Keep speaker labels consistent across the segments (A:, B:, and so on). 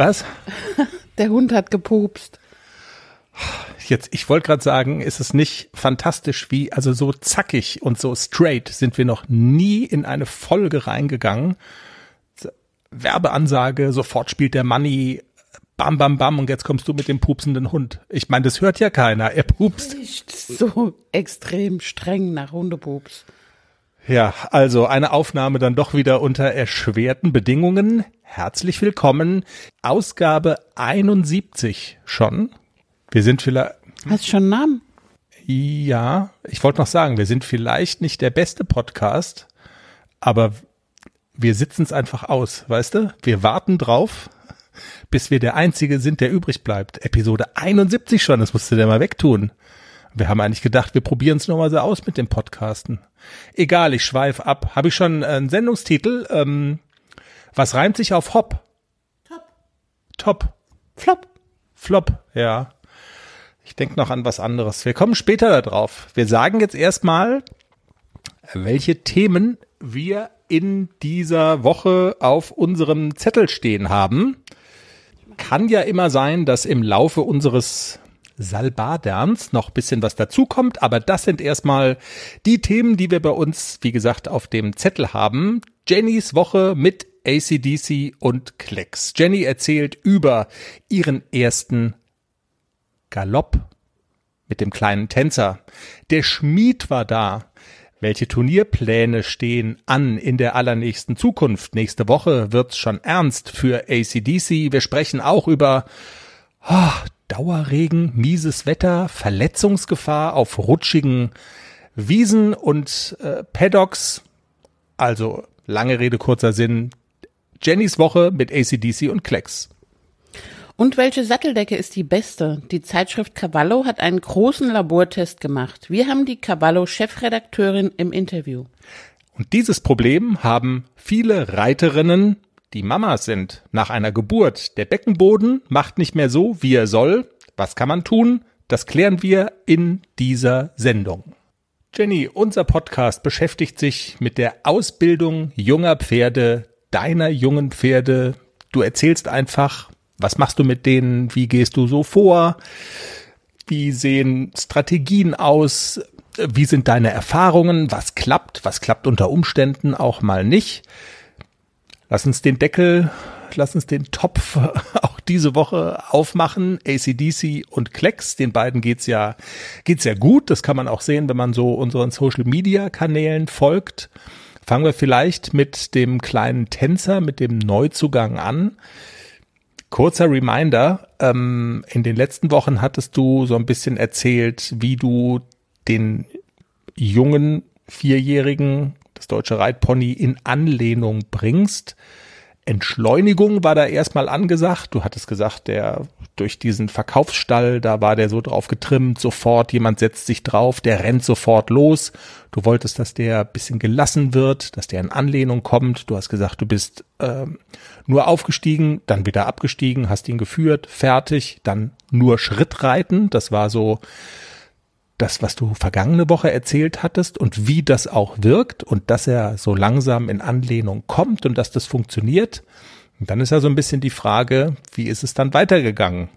A: Was?
B: Der Hund hat gepupst.
A: Jetzt, ich wollte gerade sagen, ist es nicht fantastisch, wie, also so zackig und so straight sind wir noch nie in eine Folge reingegangen. Werbeansage, sofort spielt der Money, bam, bam, bam, und jetzt kommst du mit dem pupsenden Hund. Ich meine, das hört ja keiner, er pupst.
B: Nicht so extrem streng nach Hundepups.
A: Ja, also eine Aufnahme dann doch wieder unter erschwerten Bedingungen. Herzlich willkommen. Ausgabe 71 schon. Wir sind vielleicht,
B: Hast du schon einen Namen?
A: ja, ich wollte noch sagen, wir sind vielleicht nicht der beste Podcast, aber wir sitzen es einfach aus, weißt du? Wir warten drauf, bis wir der Einzige sind, der übrig bleibt. Episode 71 schon, das musst du dir mal wegtun. Wir haben eigentlich gedacht, wir probieren es nochmal so aus mit dem Podcasten. Egal, ich schweif ab. Habe ich schon einen Sendungstitel? Ähm, was reimt sich auf Hop? Top. Top.
B: Flop.
A: Flop, ja. Ich denke noch an was anderes. Wir kommen später darauf. Wir sagen jetzt erstmal, welche Themen wir in dieser Woche auf unserem Zettel stehen haben. Kann ja immer sein, dass im Laufe unseres Salbaderns noch bisschen was dazukommt, aber das sind erstmal die Themen, die wir bei uns, wie gesagt, auf dem Zettel haben. Jennys Woche mit ACDC und Klecks. Jenny erzählt über ihren ersten Galopp mit dem kleinen Tänzer. Der Schmied war da. Welche Turnierpläne stehen an in der allernächsten Zukunft? Nächste Woche wird's schon ernst für ACDC. Wir sprechen auch über oh, Dauerregen, mieses Wetter, Verletzungsgefahr auf rutschigen Wiesen und äh, Paddocks. Also lange Rede, kurzer Sinn. Jennys Woche mit ACDC und Klecks.
B: Und welche Satteldecke ist die beste? Die Zeitschrift Cavallo hat einen großen Labortest gemacht. Wir haben die Cavallo-Chefredakteurin im Interview.
A: Und dieses Problem haben viele Reiterinnen, die Mamas sind, nach einer Geburt. Der Beckenboden macht nicht mehr so, wie er soll. Was kann man tun? Das klären wir in dieser Sendung. Jenny, unser Podcast beschäftigt sich mit der Ausbildung junger Pferde, deiner jungen Pferde. Du erzählst einfach, was machst du mit denen? Wie gehst du so vor? Wie sehen Strategien aus? Wie sind deine Erfahrungen? Was klappt? Was klappt unter Umständen auch mal nicht? Lass uns den Deckel, lass uns den Topf auch diese Woche aufmachen. ACDC und Klecks, den beiden geht's ja, geht's ja gut. Das kann man auch sehen, wenn man so unseren Social Media Kanälen folgt. Fangen wir vielleicht mit dem kleinen Tänzer, mit dem Neuzugang an. Kurzer Reminder, ähm, in den letzten Wochen hattest du so ein bisschen erzählt, wie du den jungen Vierjährigen, das deutsche Reitpony, in Anlehnung bringst. Entschleunigung war da erstmal angesagt. Du hattest gesagt, der durch diesen Verkaufsstall, da war der so drauf getrimmt, sofort jemand setzt sich drauf, der rennt sofort los. Du wolltest, dass der bisschen gelassen wird, dass der in Anlehnung kommt. Du hast gesagt, du bist ähm, nur aufgestiegen, dann wieder abgestiegen, hast ihn geführt, fertig, dann nur Schrittreiten. Das war so das, was du vergangene Woche erzählt hattest und wie das auch wirkt und dass er so langsam in Anlehnung kommt und dass das funktioniert. Und dann ist ja so ein bisschen die Frage, wie ist es dann weitergegangen?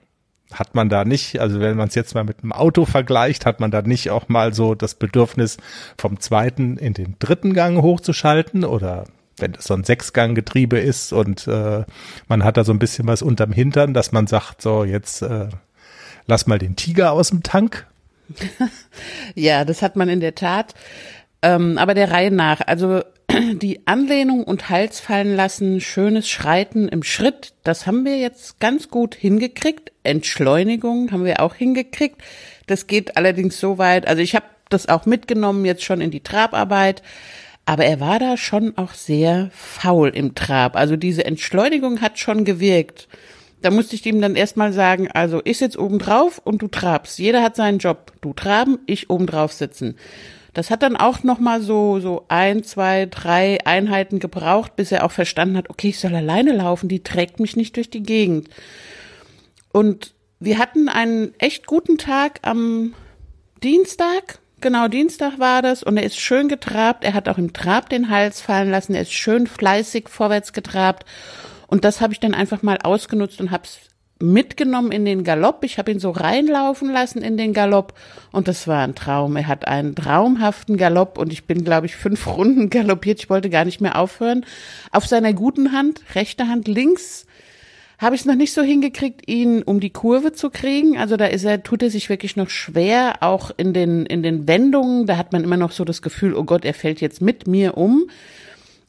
A: Hat man da nicht, also wenn man es jetzt mal mit einem Auto vergleicht, hat man da nicht auch mal so das Bedürfnis, vom zweiten in den dritten Gang hochzuschalten oder wenn es so ein Sechsgang-Getriebe ist und äh, man hat da so ein bisschen was unterm Hintern, dass man sagt, so jetzt äh, lass mal den Tiger aus dem Tank
B: Ja, das hat man in der Tat. Ähm, aber der Reihe nach. Also die Anlehnung und Hals fallen lassen, schönes Schreiten im Schritt, das haben wir jetzt ganz gut hingekriegt. Entschleunigung haben wir auch hingekriegt. Das geht allerdings so weit, also ich habe das auch mitgenommen jetzt schon in die Trabarbeit. Aber er war da schon auch sehr faul im Trab. Also diese Entschleunigung hat schon gewirkt. Da musste ich ihm dann erstmal sagen, also ich sitz oben drauf und du trabst. Jeder hat seinen Job. Du traben, ich oben drauf sitzen. Das hat dann auch noch mal so so ein, zwei, drei Einheiten gebraucht, bis er auch verstanden hat, okay, ich soll alleine laufen, die trägt mich nicht durch die Gegend. Und wir hatten einen echt guten Tag am Dienstag, genau Dienstag war das, und er ist schön getrabt. Er hat auch im Trab den Hals fallen lassen. Er ist schön fleißig vorwärts getrabt. Und das habe ich dann einfach mal ausgenutzt und habe es mitgenommen in den Galopp. Ich habe ihn so reinlaufen lassen in den Galopp und das war ein Traum. Er hat einen traumhaften Galopp und ich bin, glaube ich, fünf Runden galoppiert. Ich wollte gar nicht mehr aufhören. Auf seiner guten Hand, rechte Hand links, habe ich es noch nicht so hingekriegt, ihn um die Kurve zu kriegen. Also da ist er, tut er sich wirklich noch schwer, auch in den, in den Wendungen. Da hat man immer noch so das Gefühl, oh Gott, er fällt jetzt mit mir um.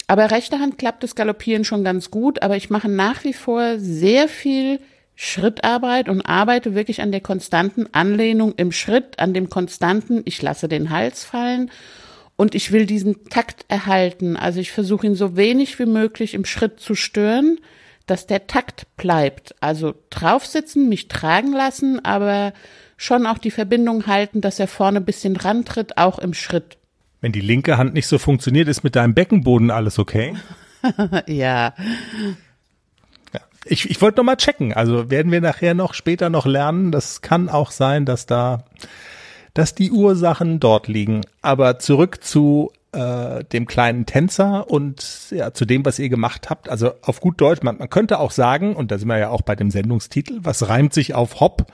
B: Aber rechte Hand klappt das Galoppieren schon ganz gut, aber ich mache nach wie vor sehr viel Schrittarbeit und arbeite wirklich an der konstanten Anlehnung im Schritt, an dem konstanten, ich lasse den Hals fallen und ich will diesen Takt erhalten. Also ich versuche ihn so wenig wie möglich im Schritt zu stören, dass der Takt bleibt. Also draufsitzen, mich tragen lassen, aber schon auch die Verbindung halten, dass er vorne ein bisschen rantritt, auch im Schritt.
A: Wenn die linke Hand nicht so funktioniert, ist mit deinem Beckenboden alles okay?
B: ja.
A: Ich, ich wollte noch mal checken. Also werden wir nachher noch später noch lernen. Das kann auch sein, dass da, dass die Ursachen dort liegen. Aber zurück zu äh, dem kleinen Tänzer und ja, zu dem, was ihr gemacht habt. Also auf gut Deutsch, man, man könnte auch sagen, und da sind wir ja auch bei dem Sendungstitel, was reimt sich auf Hopp?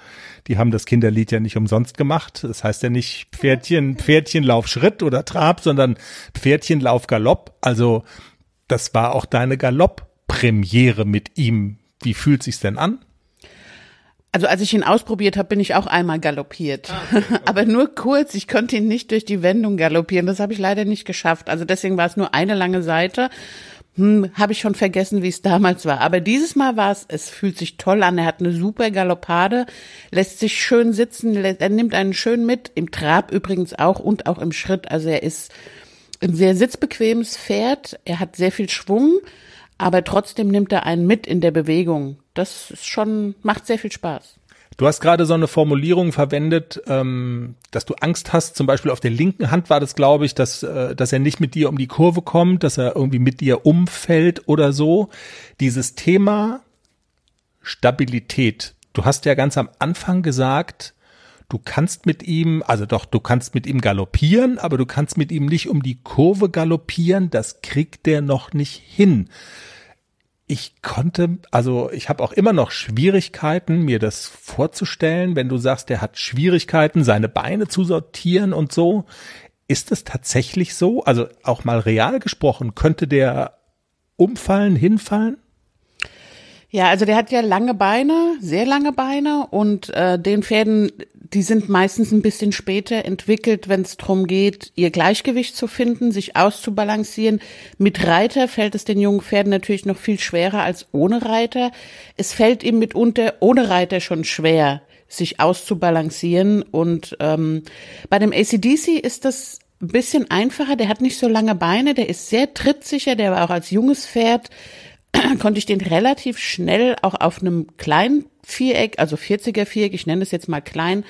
A: Die haben das Kinderlied ja nicht umsonst gemacht. Das heißt ja nicht Pferdchen, Pferdchen lauf Schritt oder Trab, sondern Pferdchen lauf Galopp. Also das war auch deine Galopp-Premiere mit ihm. Wie fühlt sich's denn an?
B: Also als ich ihn ausprobiert habe, bin ich auch einmal galoppiert. Ah, okay, okay. Aber nur kurz, ich konnte ihn nicht durch die Wendung galoppieren. Das habe ich leider nicht geschafft. Also deswegen war es nur eine lange Seite. Hm, habe ich schon vergessen, wie es damals war. Aber dieses Mal war es, es fühlt sich toll an. Er hat eine super Galoppade, lässt sich schön sitzen, er nimmt einen schön mit, im Trab übrigens auch und auch im Schritt. Also er ist ein sehr sitzbequemes Pferd. Er hat sehr viel Schwung, aber trotzdem nimmt er einen mit in der Bewegung das ist schon, macht sehr viel Spaß.
A: Du hast gerade so eine Formulierung verwendet, ähm, dass du Angst hast, zum Beispiel auf der linken Hand war das, glaube ich, dass, äh, dass er nicht mit dir um die Kurve kommt, dass er irgendwie mit dir umfällt oder so. Dieses Thema Stabilität. Du hast ja ganz am Anfang gesagt, du kannst mit ihm, also doch, du kannst mit ihm galoppieren, aber du kannst mit ihm nicht um die Kurve galoppieren, das kriegt der noch nicht hin ich konnte, also ich habe auch immer noch Schwierigkeiten, mir das vorzustellen, wenn du sagst, der hat Schwierigkeiten, seine Beine zu sortieren und so. Ist es tatsächlich so? Also auch mal real gesprochen, könnte der umfallen, hinfallen?
B: Ja, also der hat ja lange Beine, sehr lange Beine und äh, den Pferden die sind meistens ein bisschen später entwickelt, wenn es darum geht, ihr Gleichgewicht zu finden, sich auszubalancieren. Mit Reiter fällt es den jungen Pferden natürlich noch viel schwerer als ohne Reiter. Es fällt ihm mitunter ohne Reiter schon schwer, sich auszubalancieren. Und ähm, bei dem ACDC ist das ein bisschen einfacher. Der hat nicht so lange Beine, der ist sehr trittsicher, der war auch als junges Pferd konnte ich den relativ schnell auch auf einem kleinen Viereck, also 40er Viereck, ich nenne es jetzt mal klein,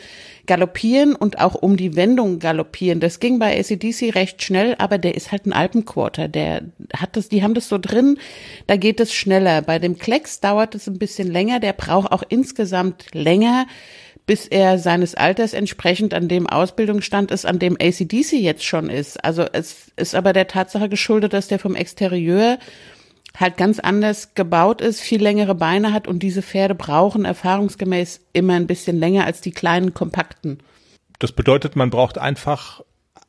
B: galoppieren und auch um die Wendung galoppieren. Das ging bei ACDC recht schnell, aber der ist halt ein Alpenquarter, der hat das, die haben das so drin, da geht es schneller. Bei dem Klecks dauert es ein bisschen länger, der braucht auch insgesamt länger, bis er seines Alters entsprechend an dem Ausbildungsstand ist, an dem ACDC jetzt schon ist. Also es ist aber der Tatsache geschuldet, dass der vom Exterieur halt ganz anders gebaut ist, viel längere Beine hat und diese Pferde brauchen erfahrungsgemäß immer ein bisschen länger als die kleinen kompakten.
A: Das bedeutet, man braucht einfach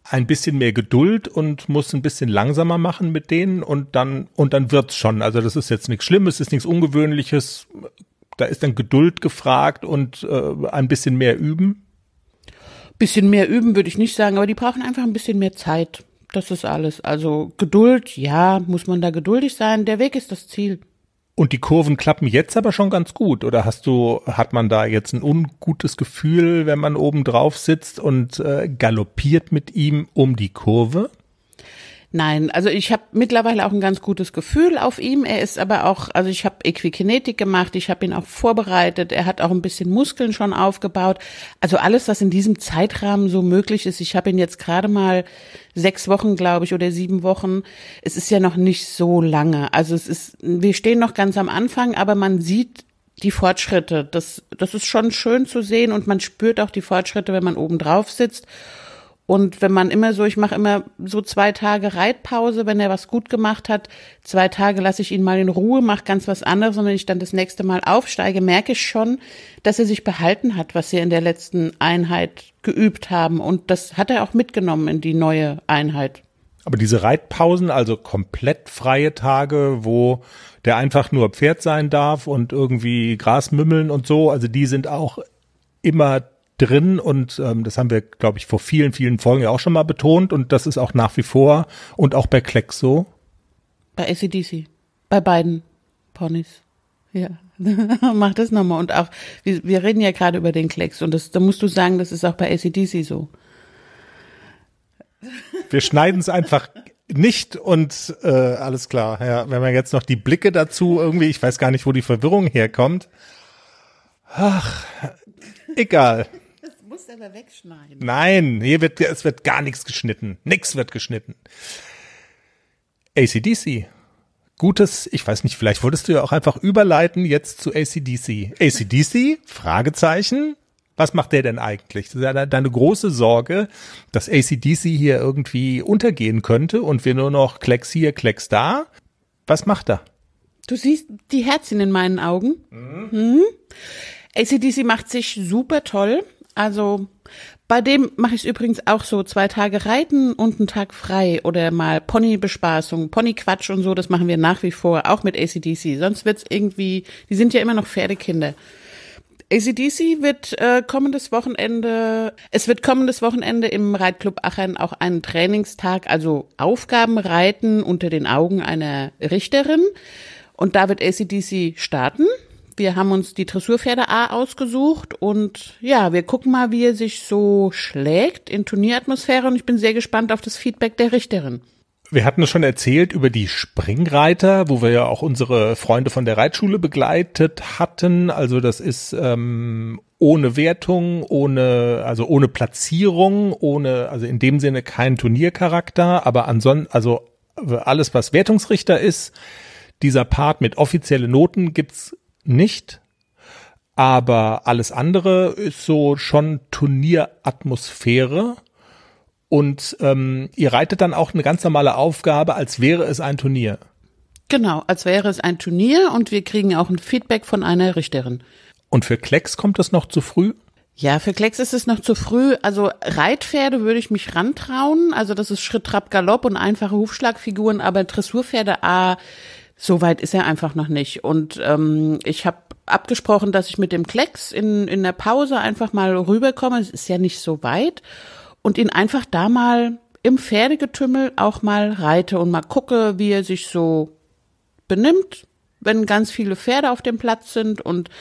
A: ein bisschen mehr Geduld und muss ein bisschen langsamer machen mit denen und dann und dann wird's schon. Also das ist jetzt nichts Schlimmes, ist nichts Ungewöhnliches. Da ist dann Geduld gefragt und äh, ein bisschen mehr üben.
B: Bisschen mehr üben würde ich nicht sagen, aber die brauchen einfach ein bisschen mehr Zeit. Das ist alles. Also Geduld, ja, muss man da geduldig sein. Der Weg ist das Ziel.
A: Und die Kurven klappen jetzt aber schon ganz gut. Oder hast du, hat man da jetzt ein ungutes Gefühl, wenn man oben drauf sitzt und äh, galoppiert mit ihm um die Kurve?
B: Nein, also ich habe mittlerweile auch ein ganz gutes Gefühl auf ihm. Er ist aber auch, also ich habe Equikinetik gemacht, ich habe ihn auch vorbereitet, er hat auch ein bisschen Muskeln schon aufgebaut. Also alles, was in diesem Zeitrahmen so möglich ist. Ich habe ihn jetzt gerade mal sechs Wochen, glaube ich, oder sieben Wochen. Es ist ja noch nicht so lange. Also es ist, wir stehen noch ganz am Anfang, aber man sieht die Fortschritte. Das, das ist schon schön zu sehen und man spürt auch die Fortschritte, wenn man oben drauf sitzt. Und wenn man immer so, ich mache immer so zwei Tage Reitpause, wenn er was gut gemacht hat, zwei Tage lasse ich ihn mal in Ruhe, mache ganz was anderes und wenn ich dann das nächste Mal aufsteige, merke ich schon, dass er sich behalten hat, was wir in der letzten Einheit geübt haben. Und das hat er auch mitgenommen in die neue Einheit.
A: Aber diese Reitpausen, also komplett freie Tage, wo der einfach nur Pferd sein darf und irgendwie Gras mümmeln und so, also die sind auch immer drin und ähm, das haben wir, glaube ich, vor vielen, vielen Folgen ja auch schon mal betont und das ist auch nach wie vor und auch bei Klecks so.
B: Bei ACDC. Bei beiden Ponys. Ja, mach das nochmal. Und auch, wir, wir reden ja gerade über den Klecks und das, da musst du sagen, das ist auch bei ACDC so.
A: Wir schneiden es einfach nicht und äh, alles klar. Ja, wenn man jetzt noch die Blicke dazu irgendwie, ich weiß gar nicht, wo die Verwirrung herkommt. Ach, egal
B: aber wegschneiden.
A: Nein, hier wird, es wird gar nichts geschnitten. Nix wird geschnitten. ACDC. Gutes, ich weiß nicht, vielleicht wolltest du ja auch einfach überleiten jetzt zu ACDC. ACDC? Fragezeichen. Was macht der denn eigentlich? Das ist ja deine große Sorge, dass ACDC hier irgendwie untergehen könnte und wir nur noch Klecks hier, Klecks da. Was macht er?
B: Du siehst die Herzchen in meinen Augen. Mhm. Mhm. ACDC macht sich super toll. Also bei dem mache ich es übrigens auch so, zwei Tage reiten und einen Tag frei oder mal Ponybespaßung, Ponyquatsch und so, das machen wir nach wie vor, auch mit ACDC. Sonst wird's irgendwie, die sind ja immer noch Pferdekinder. ACDC wird äh, kommendes Wochenende, es wird kommendes Wochenende im Reitclub Aachen auch einen Trainingstag, also Aufgaben reiten unter den Augen einer Richterin. Und da wird ACDC starten. Wir haben uns die Dressurpferde A ausgesucht und ja, wir gucken mal, wie er sich so schlägt in Turnieratmosphäre und ich bin sehr gespannt auf das Feedback der Richterin.
A: Wir hatten es schon erzählt über die Springreiter, wo wir ja auch unsere Freunde von der Reitschule begleitet hatten. Also das ist ähm, ohne Wertung, ohne also ohne Platzierung, ohne also in dem Sinne kein Turniercharakter, aber ansonsten also alles was Wertungsrichter ist, dieser Part mit offizielle Noten gibt's nicht. Aber alles andere ist so schon Turnieratmosphäre. Und ähm, ihr reitet dann auch eine ganz normale Aufgabe, als wäre es ein Turnier.
B: Genau, als wäre es ein Turnier und wir kriegen auch ein Feedback von einer Richterin.
A: Und für Klecks kommt das noch zu früh?
B: Ja, für Klecks ist es noch zu früh. Also Reitpferde würde ich mich rantrauen. Also das ist Schritt, Trab, Galopp und einfache Hufschlagfiguren. Aber Dressurpferde, A, so weit ist er einfach noch nicht. Und ähm, ich habe abgesprochen, dass ich mit dem Klecks in, in der Pause einfach mal rüberkomme. Es ist ja nicht so weit. Und ihn einfach da mal im Pferdegetümmel auch mal reite und mal gucke, wie er sich so benimmt, wenn ganz viele Pferde auf dem Platz sind und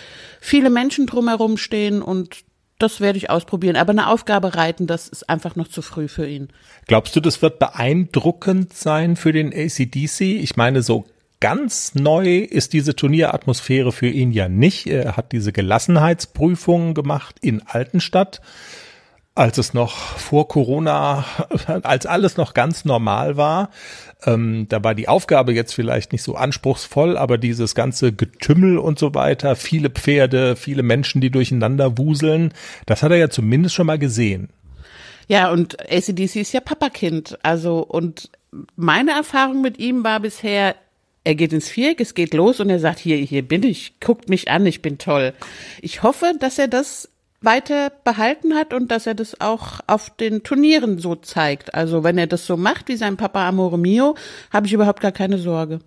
B: viele Menschen drumherum stehen und das werde ich ausprobieren. Aber eine Aufgabe reiten, das ist einfach noch zu früh für ihn.
A: Glaubst du, das wird beeindruckend sein für den ACDC? Ich meine, so Ganz neu ist diese Turnieratmosphäre für ihn ja nicht. Er hat diese Gelassenheitsprüfung gemacht in Altenstadt, als es noch vor Corona, als alles noch ganz normal war. Ähm, da war die Aufgabe jetzt vielleicht nicht so anspruchsvoll, aber dieses ganze Getümmel und so weiter, viele Pferde, viele Menschen, die durcheinander wuseln, das hat er ja zumindest schon mal gesehen.
B: Ja, und ACDC ist ja Papakind. Also, und meine Erfahrung mit ihm war bisher, er geht ins Viereck, es geht los und er sagt, hier, hier bin ich, guckt mich an, ich bin toll. Ich hoffe, dass er das weiter behalten hat und dass er das auch auf den Turnieren so zeigt. Also wenn er das so macht wie sein Papa Amore Mio, habe ich überhaupt gar keine Sorge.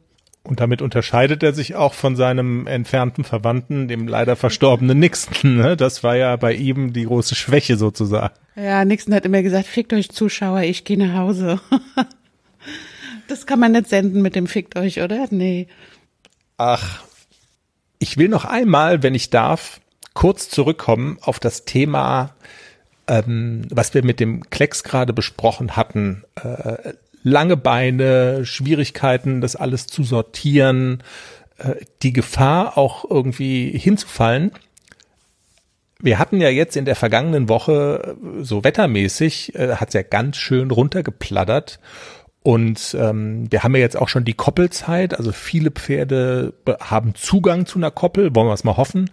A: Und damit unterscheidet er sich auch von seinem entfernten Verwandten, dem leider verstorbenen Nixon. Ne? Das war ja bei ihm die große Schwäche sozusagen.
B: Ja, Nixon hat immer gesagt, fickt euch Zuschauer, ich gehe nach Hause. Das kann man nicht senden mit dem Fickt euch, oder? Nee.
A: Ach, ich will noch einmal, wenn ich darf, kurz zurückkommen auf das Thema, ähm, was wir mit dem Klecks gerade besprochen hatten. Äh, lange Beine, Schwierigkeiten, das alles zu sortieren, äh, die Gefahr auch irgendwie hinzufallen. Wir hatten ja jetzt in der vergangenen Woche äh, so wettermäßig, äh, hat es ja ganz schön runtergeplattert. Und ähm, wir haben ja jetzt auch schon die Koppelzeit, also viele Pferde haben Zugang zu einer Koppel, wollen wir es mal hoffen?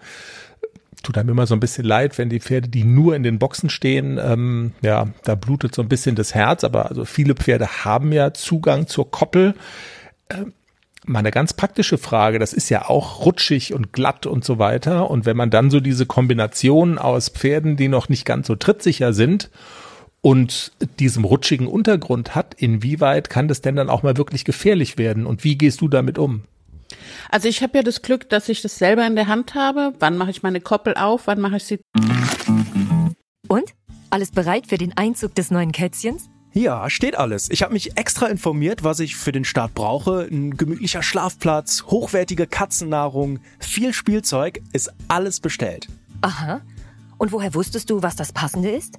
A: Tut einem immer so ein bisschen leid, wenn die Pferde, die nur in den Boxen stehen, ähm, ja, da blutet so ein bisschen das Herz, aber also viele Pferde haben ja Zugang zur Koppel. Ähm, mal eine ganz praktische Frage, das ist ja auch rutschig und glatt und so weiter. Und wenn man dann so diese Kombination aus Pferden, die noch nicht ganz so trittsicher sind und diesem rutschigen Untergrund hat, inwieweit kann das denn dann auch mal wirklich gefährlich werden? Und wie gehst du damit um?
B: Also ich habe ja das Glück, dass ich das selber in der Hand habe. Wann mache ich meine Koppel auf? Wann mache ich sie?
C: Und? Alles bereit für den Einzug des neuen Kätzchens?
D: Ja, steht alles. Ich habe mich extra informiert, was ich für den Start brauche. Ein gemütlicher Schlafplatz, hochwertige Katzennahrung, viel Spielzeug, ist alles bestellt.
C: Aha. Und woher wusstest du, was das Passende ist?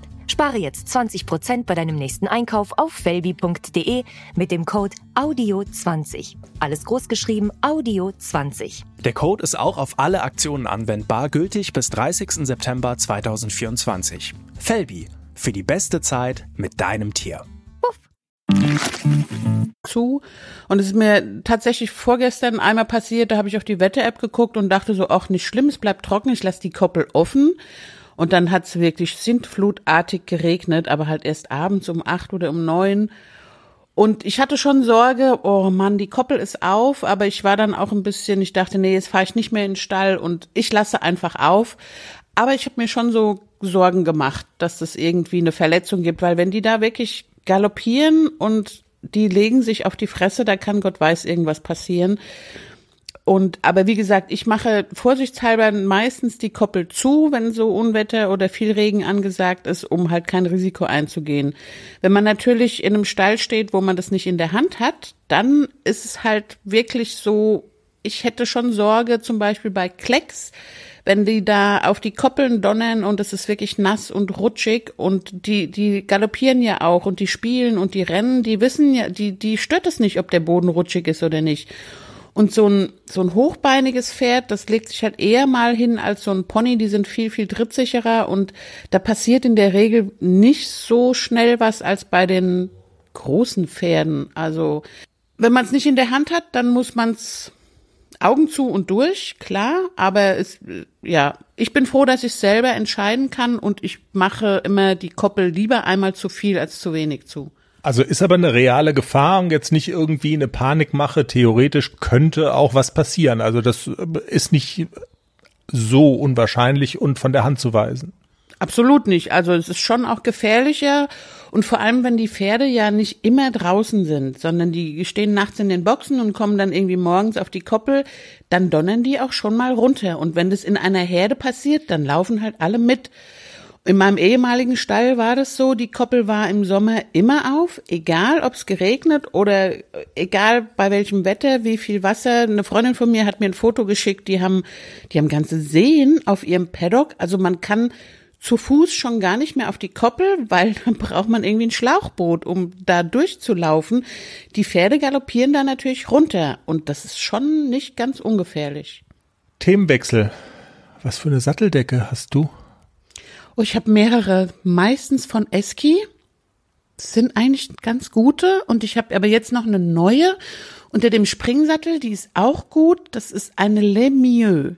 C: Spare jetzt 20% bei deinem nächsten Einkauf auf felbi.de mit dem Code AUDIO20. Alles großgeschrieben AUDIO20.
D: Der Code ist auch auf alle Aktionen anwendbar, gültig bis 30. September 2024. Felbi, für die beste Zeit mit deinem Tier. Puff.
B: Zu. Und es ist mir tatsächlich vorgestern einmal passiert, da habe ich auf die Wetter-App geguckt und dachte so, auch nicht schlimm, es bleibt trocken, ich lasse die Koppel offen. Und dann hat es wirklich sintflutartig geregnet, aber halt erst abends um acht oder um neun. Und ich hatte schon Sorge, oh Mann, die Koppel ist auf, aber ich war dann auch ein bisschen, ich dachte, nee, jetzt fahre ich nicht mehr in den Stall und ich lasse einfach auf. Aber ich habe mir schon so Sorgen gemacht, dass es irgendwie eine Verletzung gibt, weil wenn die da wirklich galoppieren und die legen sich auf die Fresse, da kann Gott weiß irgendwas passieren. Und aber wie gesagt, ich mache vorsichtshalber meistens die Koppel zu, wenn so Unwetter oder viel Regen angesagt ist, um halt kein Risiko einzugehen. Wenn man natürlich in einem Stall steht, wo man das nicht in der Hand hat, dann ist es halt wirklich so, ich hätte schon Sorge, zum Beispiel bei Klecks, wenn die da auf die Koppeln donnern und es ist wirklich nass und rutschig und die, die galoppieren ja auch und die spielen und die rennen, die wissen ja, die, die stört es nicht, ob der Boden rutschig ist oder nicht. Und so ein, so ein hochbeiniges Pferd, das legt sich halt eher mal hin als so ein Pony, die sind viel, viel trittsicherer und da passiert in der Regel nicht so schnell was als bei den großen Pferden. Also, wenn man es nicht in der Hand hat, dann muss man es Augen zu und durch, klar, aber es, ja, ich bin froh, dass ich selber entscheiden kann und ich mache immer die Koppel lieber einmal zu viel als zu wenig zu.
A: Also ist aber eine reale Gefahr und jetzt nicht irgendwie eine Panikmache. Theoretisch könnte auch was passieren. Also das äh, ist nicht so unwahrscheinlich und von der Hand zu weisen.
B: Absolut nicht. Also es ist schon auch gefährlicher und vor allem, wenn die Pferde ja nicht immer draußen sind, sondern die stehen nachts in den Boxen und kommen dann irgendwie morgens auf die Koppel, dann donnern die auch schon mal runter. Und wenn das in einer Herde passiert, dann laufen halt alle mit. In meinem ehemaligen Stall war das so, die Koppel war im Sommer immer auf, egal ob es geregnet oder egal bei welchem Wetter, wie viel Wasser. Eine Freundin von mir hat mir ein Foto geschickt, die haben, die haben ganze Seen auf ihrem Paddock. Also man kann zu Fuß schon gar nicht mehr auf die Koppel, weil dann braucht man irgendwie ein Schlauchboot, um da durchzulaufen. Die Pferde galoppieren da natürlich runter und das ist schon nicht ganz ungefährlich.
A: Themenwechsel. Was für eine Satteldecke hast du?
B: Oh, ich habe mehrere, meistens von Eski. Das sind eigentlich ganz gute und ich habe aber jetzt noch eine neue unter dem Springsattel, die ist auch gut. Das ist eine Lemieux.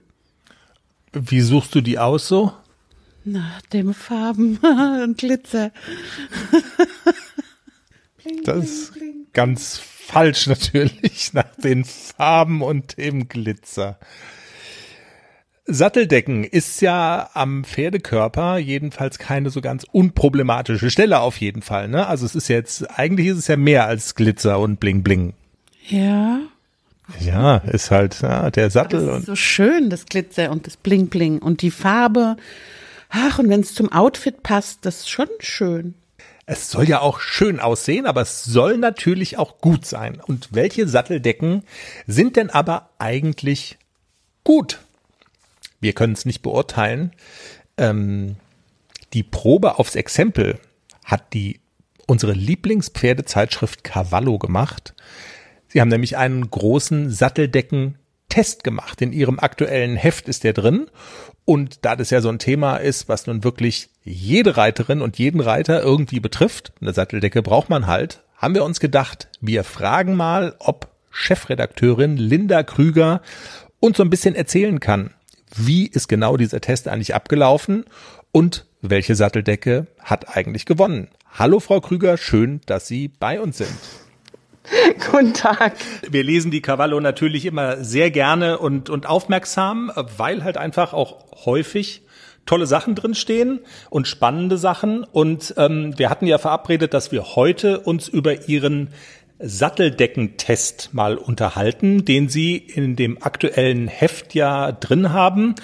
A: Wie suchst du die aus so?
B: Na, dem Farben und Glitzer.
A: das ist ganz falsch natürlich nach den Farben und dem Glitzer. Satteldecken ist ja am Pferdekörper jedenfalls keine so ganz unproblematische Stelle auf jeden Fall. Ne? Also es ist jetzt, eigentlich ist es ja mehr als Glitzer und Bling Bling.
B: Ja.
A: Ja, ist halt ja, der Sattel.
B: Das ist so schön, das Glitzer und das Bling Bling und die Farbe. Ach, und wenn es zum Outfit passt, das ist schon schön.
A: Es soll ja auch schön aussehen, aber es soll natürlich auch gut sein. Und welche Satteldecken sind denn aber eigentlich gut? Wir können es nicht beurteilen. Ähm, die Probe aufs Exempel hat die unsere Lieblingspferdezeitschrift Cavallo gemacht. Sie haben nämlich einen großen Satteldecken-Test gemacht. In ihrem aktuellen Heft ist der drin. Und da das ja so ein Thema ist, was nun wirklich jede Reiterin und jeden Reiter irgendwie betrifft, eine Satteldecke braucht man halt, haben wir uns gedacht, wir fragen mal, ob Chefredakteurin Linda Krüger uns so ein bisschen erzählen kann, wie ist genau dieser Test eigentlich abgelaufen und welche Satteldecke hat eigentlich gewonnen. Hallo Frau Krüger, schön, dass Sie bei uns sind.
E: Guten Tag.
A: Wir lesen die Cavallo natürlich immer sehr gerne und, und aufmerksam, weil halt einfach auch häufig tolle Sachen drinstehen und spannende Sachen. Und ähm, wir hatten ja verabredet, dass wir heute uns über Ihren Satteldeckentest mal unterhalten, den Sie in dem aktuellen Heft ja drin haben.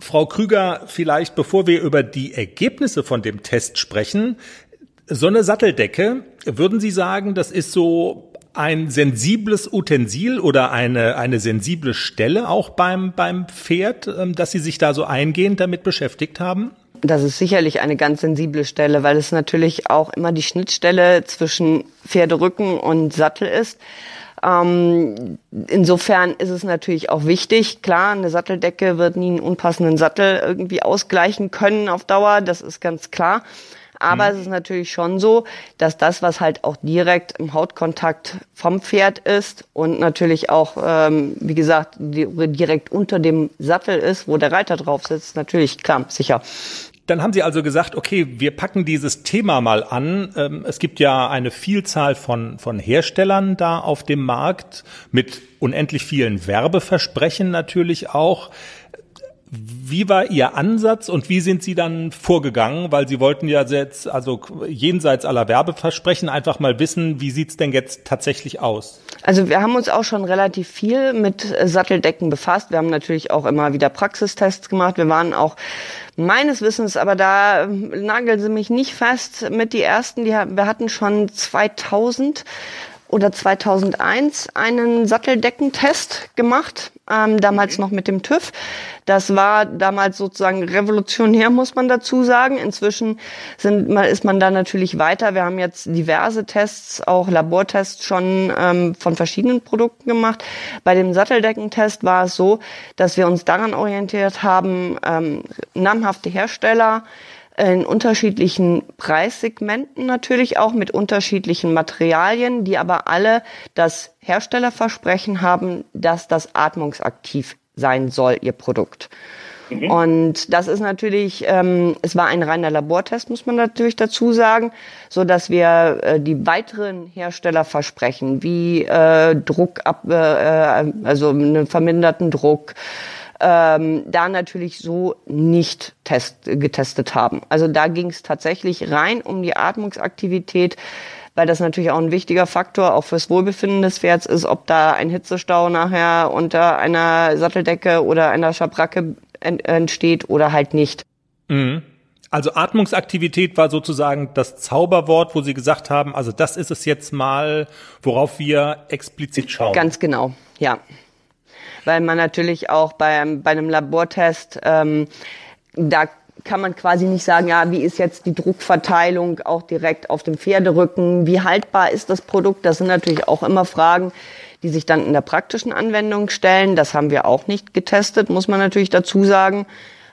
A: Frau Krüger, vielleicht bevor wir über die Ergebnisse von dem Test sprechen, so eine Satteldecke, würden Sie sagen, das ist so ein sensibles Utensil oder eine, eine sensible Stelle auch beim, beim Pferd, ähm, dass Sie sich da so eingehend damit beschäftigt haben?
E: Das ist sicherlich eine ganz sensible Stelle, weil es natürlich auch immer die Schnittstelle zwischen Pferderücken und Sattel ist. Ähm, insofern ist es natürlich auch wichtig. Klar, eine Satteldecke wird nie einen unpassenden Sattel irgendwie ausgleichen können auf Dauer. Das ist ganz klar. Aber mhm. es ist natürlich schon so, dass das, was halt auch direkt im Hautkontakt vom Pferd ist und natürlich auch, ähm, wie gesagt, direkt unter dem Sattel ist, wo der Reiter drauf sitzt, natürlich klar, sicher.
A: Dann haben Sie also gesagt, okay, wir packen dieses Thema mal an. Ähm, es gibt ja eine Vielzahl von, von Herstellern da auf dem Markt mit unendlich vielen Werbeversprechen natürlich auch. Wie war Ihr Ansatz und wie sind Sie dann vorgegangen? Weil Sie wollten ja jetzt, also jenseits aller Werbeversprechen, einfach mal wissen, wie sieht's denn jetzt tatsächlich aus?
E: Also wir haben uns auch schon relativ viel mit Satteldecken befasst. Wir haben natürlich auch immer wieder Praxistests gemacht. Wir waren auch meines Wissens, aber da nageln Sie mich nicht fest, mit die ersten, die wir hatten schon 2000 oder 2001 einen Satteldeckentest gemacht, ähm, damals okay. noch mit dem TÜV. Das war damals sozusagen revolutionär, muss man dazu sagen. Inzwischen sind, ist man da natürlich weiter. Wir haben jetzt diverse Tests, auch Labortests schon ähm, von verschiedenen Produkten gemacht. Bei dem Satteldeckentest war es so, dass wir uns daran orientiert haben, ähm, namhafte Hersteller, in unterschiedlichen Preissegmenten natürlich auch mit unterschiedlichen Materialien, die aber alle das Herstellerversprechen haben, dass das atmungsaktiv sein soll, ihr Produkt. Mhm. Und das ist natürlich, ähm, es war ein reiner Labortest, muss man natürlich dazu sagen, so dass wir äh, die weiteren Herstellerversprechen wie äh, Druck ab, äh, äh also einen verminderten Druck, ähm, da natürlich so nicht test, getestet haben. Also da ging es tatsächlich rein um die Atmungsaktivität, weil das natürlich auch ein wichtiger Faktor auch fürs Wohlbefinden des Pferds ist, ob da ein Hitzestau nachher unter einer Satteldecke oder einer Schabracke entsteht oder halt nicht.
A: Mhm. Also Atmungsaktivität war sozusagen das Zauberwort, wo Sie gesagt haben, also das ist es jetzt mal, worauf wir explizit schauen.
E: Ganz genau, ja weil man natürlich auch beim, bei einem Labortest, ähm, da kann man quasi nicht sagen, ja, wie ist jetzt die Druckverteilung auch direkt auf dem Pferderücken, wie haltbar ist das Produkt? Das sind natürlich auch immer Fragen, die sich dann in der praktischen Anwendung stellen. Das haben wir auch nicht getestet, muss man natürlich dazu sagen,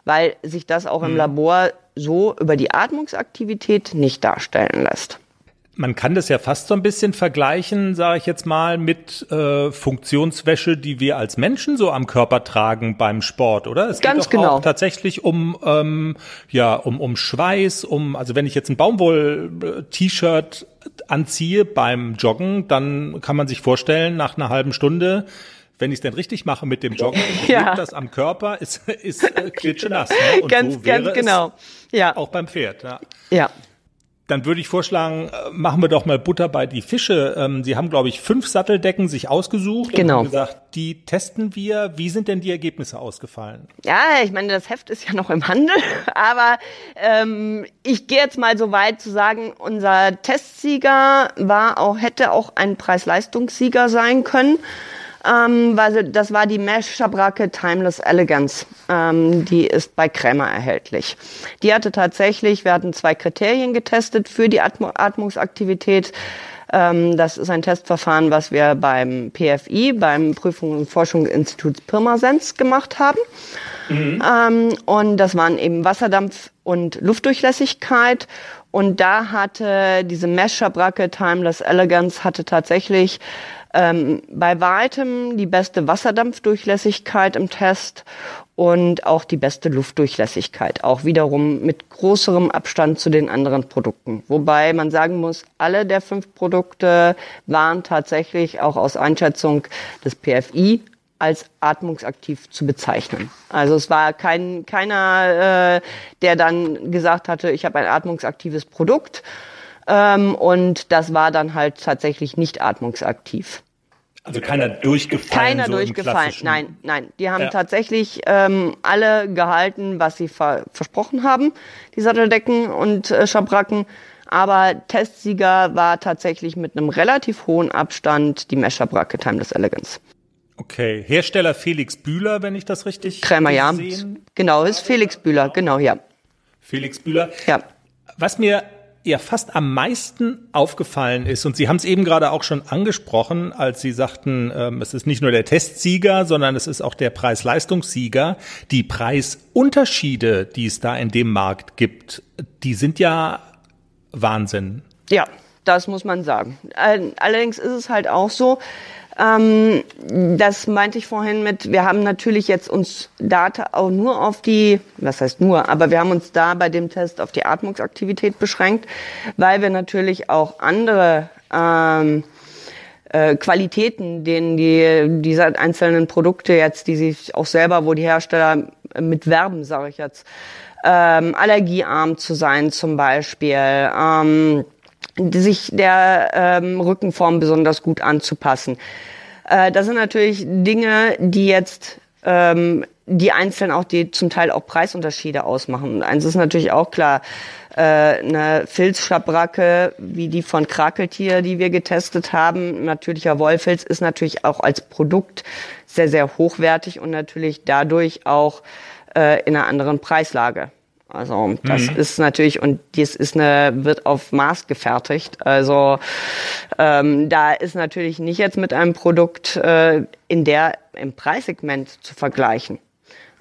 E: weil sich das auch im mhm. Labor so über die Atmungsaktivität nicht darstellen lässt.
A: Man kann das ja fast so ein bisschen vergleichen, sage ich jetzt mal, mit äh, Funktionswäsche, die wir als Menschen so am Körper tragen beim Sport, oder? Es
E: Ganz
A: geht doch
E: genau.
A: auch tatsächlich um ähm, ja um um Schweiß, um also wenn ich jetzt ein Baumwoll-T-Shirt anziehe beim Joggen, dann kann man sich vorstellen, nach einer halben Stunde wenn ich es denn richtig mache mit dem Joggen,
E: Ja.
A: das am Körper, ist, ist äh, klitschenass. Ne? Und
E: ganz,
A: so wäre
E: ganz genau. Ja,
A: auch beim Pferd. Ja.
E: ja.
A: Dann würde ich vorschlagen, äh, machen wir doch mal Butter bei die Fische. Ähm, Sie haben, glaube ich, fünf Satteldecken sich ausgesucht
E: Genau.
A: und gesagt, die testen wir. Wie sind denn die Ergebnisse ausgefallen?
E: Ja, ich meine, das Heft ist ja noch im Handel, aber ähm, ich gehe jetzt mal so weit zu sagen, unser Testsieger war auch, hätte auch ein Preis-Leistungssieger sein können. Ähm, weil das war die Mesh Schabracke Timeless Elegance. Ähm, die ist bei Krämer erhältlich. Die hatte tatsächlich, wir hatten zwei Kriterien getestet für die Atmo Atmungsaktivität. Ähm, das ist ein Testverfahren, was wir beim PFI, beim Prüfungs- und Forschungsinstitut Pirmasens gemacht haben. Ähm, und das waren eben Wasserdampf und Luftdurchlässigkeit. Und da hatte diese Mesh-Schabracke Timeless Elegance hatte tatsächlich ähm, bei weitem die beste Wasserdampfdurchlässigkeit im Test und auch die beste Luftdurchlässigkeit. Auch wiederum mit größerem Abstand zu den anderen Produkten. Wobei man sagen muss, alle der fünf Produkte waren tatsächlich auch aus Einschätzung des PFI als atmungsaktiv zu bezeichnen. Also es war kein, keiner, äh, der dann gesagt hatte, ich habe ein atmungsaktives Produkt. Ähm, und das war dann halt tatsächlich nicht atmungsaktiv.
A: Also keiner durchgefallen.
E: Keiner
A: so
E: durchgefallen. Nein, nein. Die haben
A: Ja.
E: tatsächlich ähm, alle gehalten, was sie ver versprochen haben, die Satteldecken und äh, Schabracken. Aber Testsieger war tatsächlich mit einem relativ hohen Abstand die Mesh-Schabracke Timeless Elegance.
A: Okay, Hersteller Felix Bühler, wenn ich das richtig
E: Krämer, ja. Genau, ist Felix Bühler, genau, ja.
A: Felix Bühler.
E: Ja.
A: Was mir ja fast am meisten aufgefallen ist, und Sie haben es eben gerade auch schon angesprochen, als Sie sagten, ähm, es ist nicht nur der Testsieger, sondern es ist auch der Preis-Leistungssieger. Die Preisunterschiede, die es da in dem Markt gibt, die sind ja Wahnsinn.
E: Ja, das muss man sagen. All- Allerdings ist es halt auch so, ähm, das meinte ich vorhin mit, wir haben natürlich jetzt uns Data auch nur auf die, was heißt nur, aber wir haben uns da bei dem Test auf die Atmungsaktivität beschränkt, weil wir natürlich auch andere ähm, äh, Qualitäten, denen die diese einzelnen Produkte jetzt, die sich auch selber, wo die Hersteller mit werben, sage ich jetzt, ähm, allergiearm zu sein zum Beispiel, ähm, sich der ähm, Rückenform besonders gut anzupassen. Äh, das sind natürlich Dinge, die jetzt ähm, die einzeln auch die zum Teil auch Preisunterschiede ausmachen. Und eins ist natürlich auch klar, äh, eine Filzschabracke wie die von Krakeltier, die wir getestet haben, natürlicher Wollfilz, ist natürlich auch als Produkt sehr, sehr hochwertig und natürlich dadurch auch äh, in einer anderen Preislage. Also das ist natürlich und dies ist eine wird auf Maß gefertigt. Also ähm, da ist natürlich nicht jetzt mit einem Produkt äh, in der im Preissegment zu vergleichen.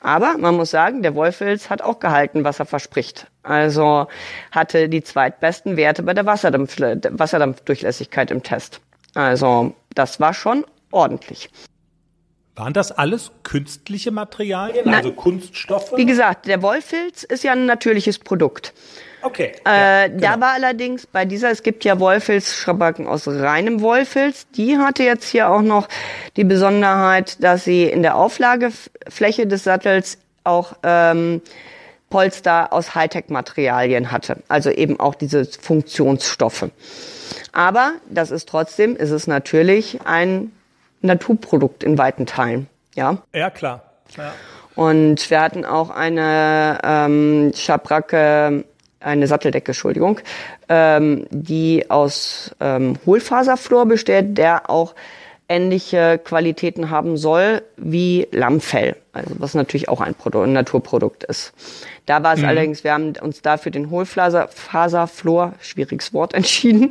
E: Aber man muss sagen, der Wolfels hat auch gehalten, was er verspricht. Also hatte die zweitbesten Werte bei der Wasserdampf Wasserdampfdurchlässigkeit im Test. Also das war schon ordentlich.
A: Waren das alles künstliche Materialien,
E: Nein.
A: also Kunststoffe?
E: Wie gesagt, der Wollfilz ist ja ein natürliches Produkt.
A: Okay.
E: Äh,
A: ja,
E: Da
A: genau.
E: war allerdings bei dieser, es gibt ja Wollfilz-Schabracken aus reinem Wollfilz. Die hatte jetzt hier auch noch die Besonderheit, dass sie in der Auflagefläche des Sattels auch ähm, Polster aus Hightech-Materialien hatte. Also eben auch diese Funktionsstoffe. Aber das ist trotzdem, ist es natürlich ein Naturprodukt in weiten Teilen. Ja.
A: ja, klar. Ja.
E: Und wir hatten auch eine ähm, Schabracke, eine Satteldecke, Entschuldigung, ähm, die aus ähm, Hohlfaserflor besteht, der auch ähnliche Qualitäten haben soll wie Lammfell, also was natürlich auch ein, Produkt, ein Naturprodukt ist. Da war es allerdings, wir haben uns da für den Hohlfaserflor, schwieriges Wort, entschieden,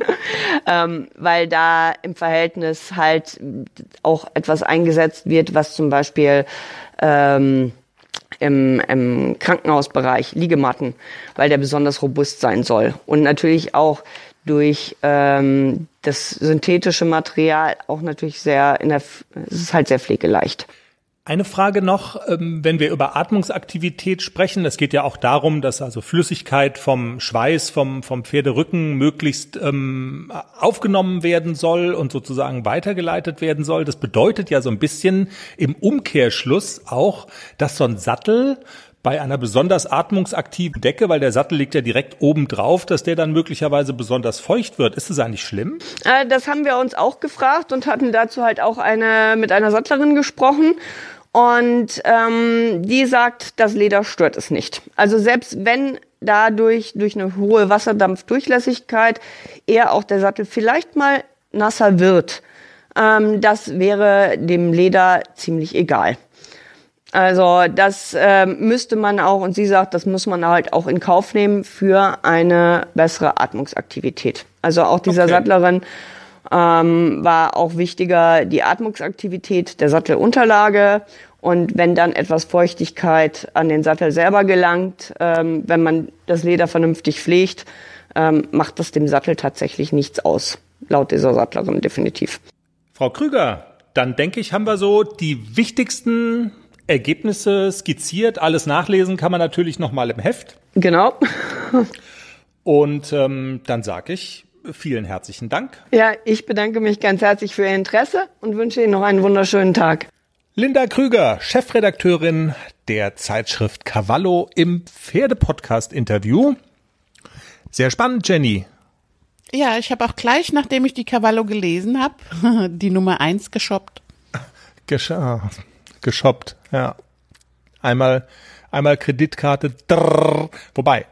E: ähm, weil da im Verhältnis halt auch etwas eingesetzt wird, was zum Beispiel ähm, im, im Krankenhausbereich, Liegematten, weil der besonders robust sein soll. Und natürlich auch durch ähm, das synthetische Material auch natürlich sehr in der, es ist halt sehr pflegeleicht.
A: Eine Frage noch, ähm, wenn wir über Atmungsaktivität sprechen. Es geht ja auch darum, dass also Flüssigkeit vom Schweiß, vom, vom Pferderücken möglichst ähm, aufgenommen werden soll und sozusagen weitergeleitet werden soll. Das bedeutet ja so ein bisschen im Umkehrschluss auch, dass so ein Sattel bei einer besonders atmungsaktiven Decke, weil der Sattel liegt ja direkt oben drauf, dass der dann möglicherweise besonders feucht wird. Ist das eigentlich schlimm?
E: Äh, das haben wir uns auch gefragt und hatten dazu halt auch eine mit einer Sattlerin gesprochen. Und ähm, die sagt, das Leder stört es nicht. Also selbst wenn dadurch durch eine hohe Wasserdampfdurchlässigkeit eher auch der Sattel vielleicht mal nasser wird, ähm, das wäre dem Leder ziemlich egal. Also das ähm, müsste man auch, und sie sagt, das muss man halt auch in Kauf nehmen für eine bessere Atmungsaktivität. Also auch dieser okay. Sattlerin ähm, war auch wichtiger die Atmungsaktivität der Sattelunterlage und wenn dann etwas Feuchtigkeit an den Sattel selber gelangt, ähm, wenn man das Leder vernünftig pflegt, ähm, macht das dem Sattel tatsächlich nichts aus, laut dieser Sattlerin definitiv.
A: Frau Krüger, dann denke ich, haben wir so die wichtigsten Ergebnisse skizziert. Alles nachlesen kann man natürlich nochmal im Heft.
E: Genau.
A: Und ähm, dann sage ich vielen herzlichen Dank.
E: Ja, ich bedanke mich ganz herzlich für Ihr Interesse und wünsche Ihnen noch einen wunderschönen Tag.
A: Linda Krüger, Chefredakteurin der Zeitschrift Cavallo im Pferdepodcast-Interview. Sehr spannend, Jenny.
B: Ja, ich habe auch gleich, nachdem ich die Cavallo gelesen habe, die Nummer eins geshoppt.
A: Gesch geshoppt, ja. Einmal, einmal Kreditkarte, drrr. wobei,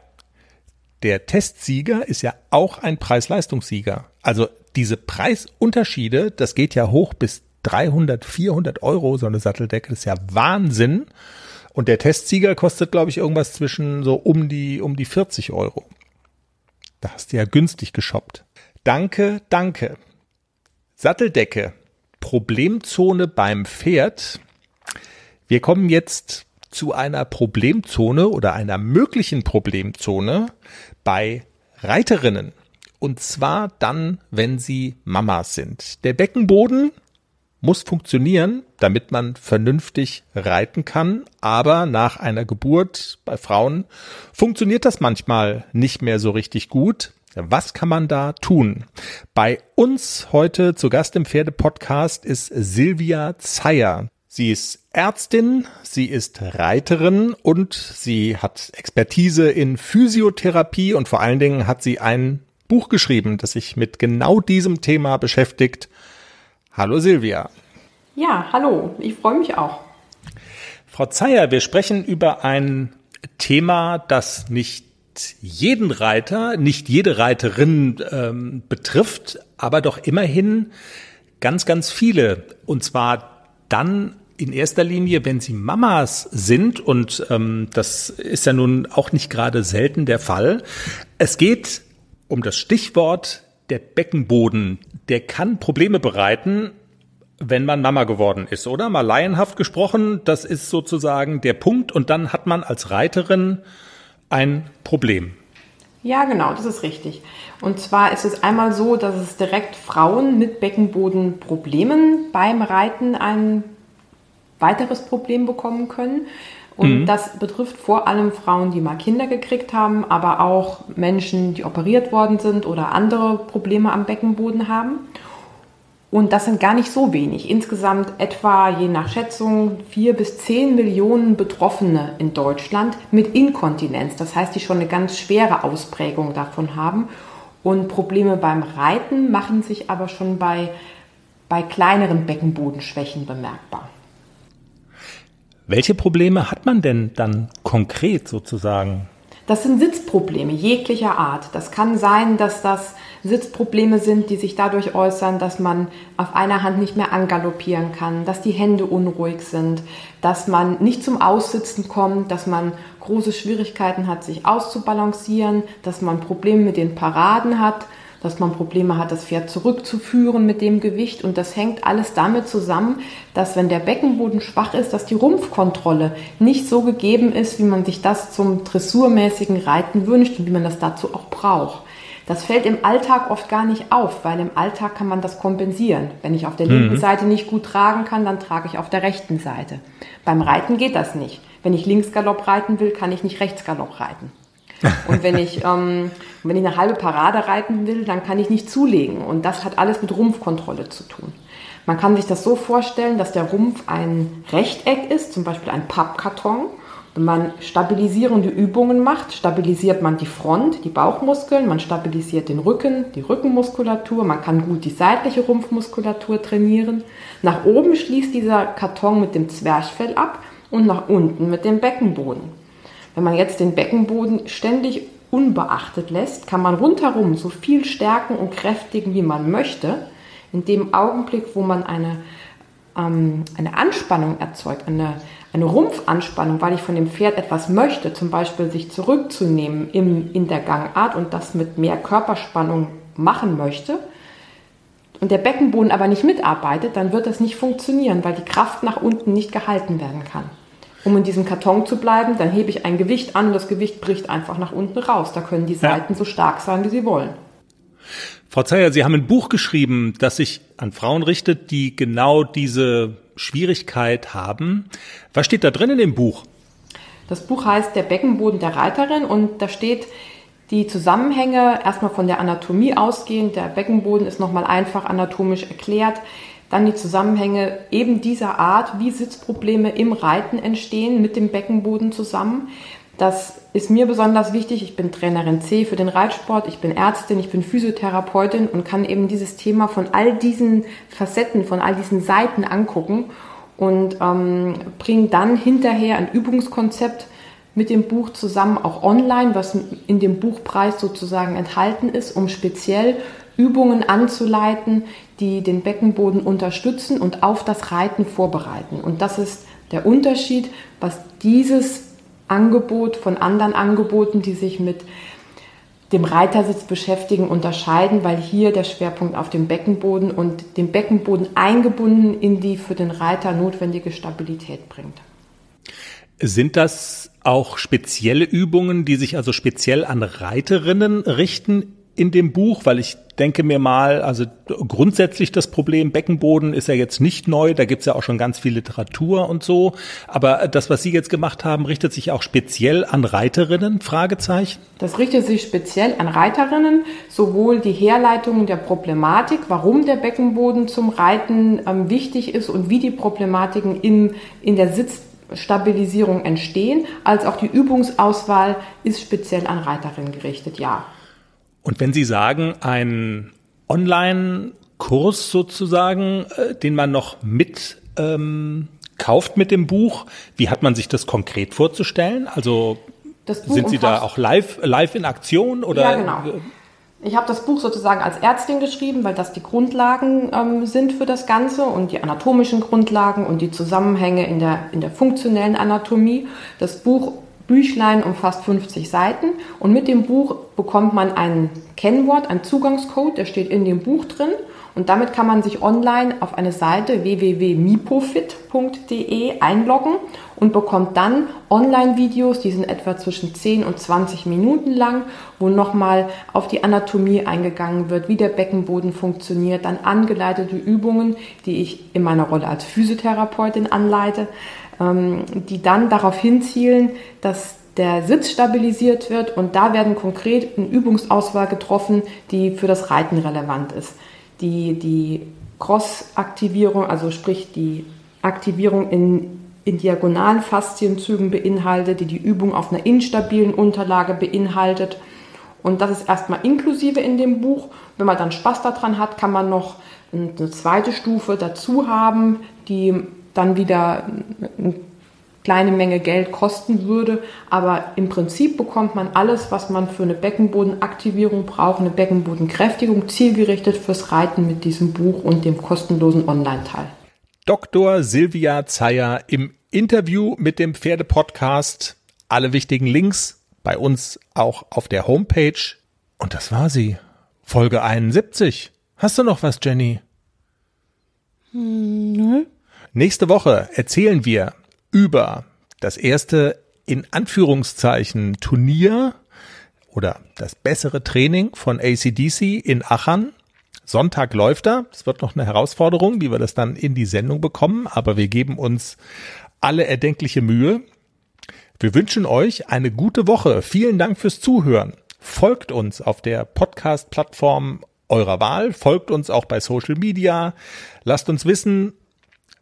A: der Testsieger ist ja auch ein Preis-Leistungssieger. Also diese Preisunterschiede, das geht ja hoch bis 300, 400 Euro, so eine Satteldecke, das ist ja Wahnsinn. Und der Testsieger kostet, glaube ich, irgendwas zwischen so um die, um die 40 Euro. Da hast du ja günstig geshoppt. Danke, danke. Satteldecke. Problemzone beim Pferd. Wir kommen jetzt zu einer Problemzone oder einer möglichen Problemzone bei Reiterinnen. Und zwar dann, wenn sie Mamas sind. Der Beckenboden muss funktionieren, damit man vernünftig reiten kann. Aber nach einer Geburt bei Frauen funktioniert das manchmal nicht mehr so richtig gut. Was kann man da tun? Bei uns heute zu Gast im Pferdepodcast ist Silvia Zeyer. Sie ist Ärztin, sie ist Reiterin und sie hat Expertise in Physiotherapie und vor allen Dingen hat sie ein Buch geschrieben, das sich mit genau diesem Thema beschäftigt. Hallo Silvia.
F: Ja, hallo, ich freue mich auch.
A: Frau Zeyer, wir sprechen über ein Thema, das nicht jeden Reiter, nicht jede Reiterin ähm, betrifft, aber doch immerhin ganz, ganz viele. Und zwar dann in erster Linie, wenn sie Mamas sind, und ähm, das ist ja nun auch nicht gerade selten der Fall. Es geht um das Stichwort der Beckenboden. Der kann Probleme bereiten, wenn man Mama geworden ist, oder? Mal laienhaft gesprochen, das ist sozusagen der Punkt und dann hat man als Reiterin ein Problem.
F: Ja, genau, das ist richtig. Und zwar ist es einmal so, dass es direkt Frauen mit Beckenbodenproblemen beim Reiten ein weiteres Problem bekommen können. Und mhm. das betrifft vor allem Frauen, die mal Kinder gekriegt haben, aber auch Menschen, die operiert worden sind oder andere Probleme am Beckenboden haben. Und das sind gar nicht so wenig. Insgesamt etwa, je nach Schätzung, vier bis zehn Millionen Betroffene in Deutschland mit Inkontinenz. Das heißt, die schon eine ganz schwere Ausprägung davon haben. Und Probleme beim Reiten machen sich aber schon bei, bei kleineren Beckenbodenschwächen bemerkbar.
A: Welche Probleme hat man denn dann konkret sozusagen?
F: Das sind Sitzprobleme jeglicher Art. Das kann sein, dass das Sitzprobleme sind, die sich dadurch äußern, dass man auf einer Hand nicht mehr angaloppieren kann, dass die Hände unruhig sind, dass man nicht zum Aussitzen kommt, dass man große Schwierigkeiten hat, sich auszubalancieren, dass man Probleme mit den Paraden hat, dass man Probleme hat, das Pferd zurückzuführen mit dem Gewicht. Und das hängt alles damit zusammen, dass wenn der Beckenboden schwach ist, dass die Rumpfkontrolle nicht so gegeben ist, wie man sich das zum dressurmäßigen Reiten wünscht und wie man das dazu auch braucht. Das fällt im Alltag oft gar nicht auf, weil im Alltag kann man das kompensieren. Wenn ich auf der linken Seite nicht gut tragen kann, dann trage ich auf der rechten Seite. Beim Reiten geht das nicht. Wenn ich Linksgalopp reiten will, kann ich nicht Rechtsgalopp reiten. Und wenn ich, ähm, wenn ich eine halbe Parade reiten will, dann kann ich nicht zulegen. Und das hat alles mit Rumpfkontrolle zu tun. Man kann sich das so vorstellen, dass der Rumpf ein Rechteck ist, zum Beispiel ein Pappkarton. Wenn man stabilisierende Übungen macht, stabilisiert man die Front, die Bauchmuskeln, man stabilisiert den Rücken, die Rückenmuskulatur, man kann gut die seitliche Rumpfmuskulatur trainieren. Nach oben schließt dieser Karton mit dem Zwerchfell ab und nach unten mit dem Beckenboden. Wenn man jetzt den Beckenboden ständig unbeachtet lässt, kann man rundherum so viel stärken und kräftigen, wie man möchte. In dem Augenblick, wo man eine, ähm, eine Anspannung erzeugt, eine, eine Rumpfanspannung, weil ich von dem Pferd etwas möchte, zum Beispiel sich zurückzunehmen im, in der Gangart und das mit mehr Körperspannung machen möchte, und der Beckenboden aber nicht mitarbeitet, dann wird das nicht funktionieren, weil die Kraft nach unten nicht gehalten werden kann. Um in diesem Karton zu bleiben, dann hebe ich ein Gewicht an und das Gewicht bricht einfach nach unten raus. Da können die Seiten ja. so stark sein, wie sie wollen.
A: Frau Zeyer, Sie haben ein Buch geschrieben, das sich an Frauen richtet, die genau diese Schwierigkeit haben. Was steht da drin in dem Buch?
F: Das Buch heißt Der Beckenboden der Reiterin und da steht die Zusammenhänge erstmal von der Anatomie ausgehend. Der Beckenboden ist nochmal einfach anatomisch erklärt. Dann die Zusammenhänge eben dieser Art, wie Sitzprobleme im Reiten entstehen mit dem Beckenboden zusammen. Das ist mir besonders wichtig. Ich bin Trainerin C für den Reitsport, ich bin Ärztin, ich bin Physiotherapeutin und kann eben dieses Thema von all diesen Facetten, von all diesen Seiten angucken und ähm, bringe dann hinterher ein Übungskonzept mit dem Buch zusammen, auch online, was in dem Buchpreis sozusagen enthalten ist, um speziell Übungen anzuleiten, die den Beckenboden unterstützen und auf das Reiten vorbereiten. Und das ist der Unterschied, was dieses Angebot von anderen Angeboten, die sich mit dem Reitersitz beschäftigen, unterscheiden, weil hier der Schwerpunkt auf dem Beckenboden und dem Beckenboden eingebunden in die für den Reiter notwendige Stabilität bringt.
A: Sind das auch spezielle Übungen, die sich also speziell an Reiterinnen richten in dem Buch, weil ich denke mir mal, also grundsätzlich das Problem Beckenboden ist ja jetzt nicht neu, da gibt's ja auch schon ganz viel Literatur und so, aber das, was Sie jetzt gemacht haben, richtet sich auch speziell an Reiterinnen, Fragezeichen?
F: Das richtet sich speziell an Reiterinnen, sowohl die Herleitung der Problematik, warum der Beckenboden zum Reiten ähm, wichtig ist und wie die Problematiken in, in der Sitzstabilisierung entstehen, als auch die Übungsauswahl ist speziell an Reiterinnen gerichtet, ja.
A: Und wenn Sie sagen, ein Online-Kurs sozusagen, äh, den man noch mit ähm, kauft mit dem Buch, wie hat man sich das konkret vorzustellen? Also sind Sie da auch live, live in Aktion oder?
F: Ja, genau. Ich habe das Buch sozusagen als Ärztin geschrieben, weil das die Grundlagen ähm, sind für das Ganze und die anatomischen Grundlagen und die Zusammenhänge in der, in der funktionellen Anatomie. Das Buch Büchlein umfasst 50 Seiten und mit dem Buch bekommt man ein Kennwort, ein Zugangscode, der steht in dem Buch drin und damit kann man sich online auf eine Seite www.mipofit.de einloggen und bekommt dann Online-Videos, die sind etwa zwischen 10 und 20 Minuten lang, wo nochmal auf die Anatomie eingegangen wird, wie der Beckenboden funktioniert, dann angeleitete Übungen, die ich in meiner Rolle als Physiotherapeutin anleite die dann darauf hinzielen, dass der Sitz stabilisiert wird und da werden konkret eine Übungsauswahl getroffen, die für das Reiten relevant ist. Die, die Cross-Aktivierung, also sprich die Aktivierung in, in diagonalen Faszienzügen beinhaltet, die die Übung auf einer instabilen Unterlage beinhaltet. Und das ist erstmal inklusive in dem Buch. Wenn man dann Spaß daran hat, kann man noch eine zweite Stufe dazu haben, die dann wieder eine kleine Menge Geld kosten würde. Aber im Prinzip bekommt man alles, was man für eine Beckenbodenaktivierung braucht, eine Beckenbodenkräftigung, zielgerichtet fürs Reiten mit diesem Buch und dem kostenlosen Online-Teil.
A: Dr. Silvia Zeyer im Interview mit dem Pferdepodcast. Alle wichtigen Links bei uns auch auf der Homepage. Und das war sie. Folge 71. Hast du noch was, Jenny?
B: Hm, nö.
A: Nächste Woche erzählen wir über das erste in Anführungszeichen Turnier oder das bessere Training von ACDC in Aachen. Sonntag läuft er. Es wird noch eine Herausforderung, wie wir das dann in die Sendung bekommen, aber wir geben uns alle erdenkliche Mühe. Wir wünschen euch eine gute Woche. Vielen Dank fürs Zuhören. Folgt uns auf der Podcast-Plattform eurer Wahl. Folgt uns auch bei Social Media. Lasst uns wissen,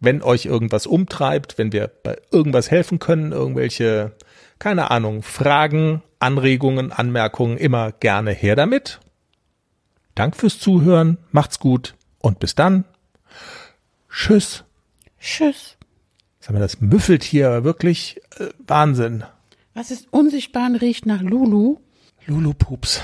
A: wenn euch irgendwas umtreibt, wenn wir bei irgendwas helfen können, irgendwelche, keine Ahnung, Fragen, Anregungen, Anmerkungen, immer gerne her damit. Dank fürs Zuhören, macht's gut und bis dann. Tschüss.
B: Tschüss.
A: Sag mal, das müffelt hier wirklich äh, Wahnsinn.
B: Was ist unsichtbar und riecht nach Lulu?
A: Lulu Pups.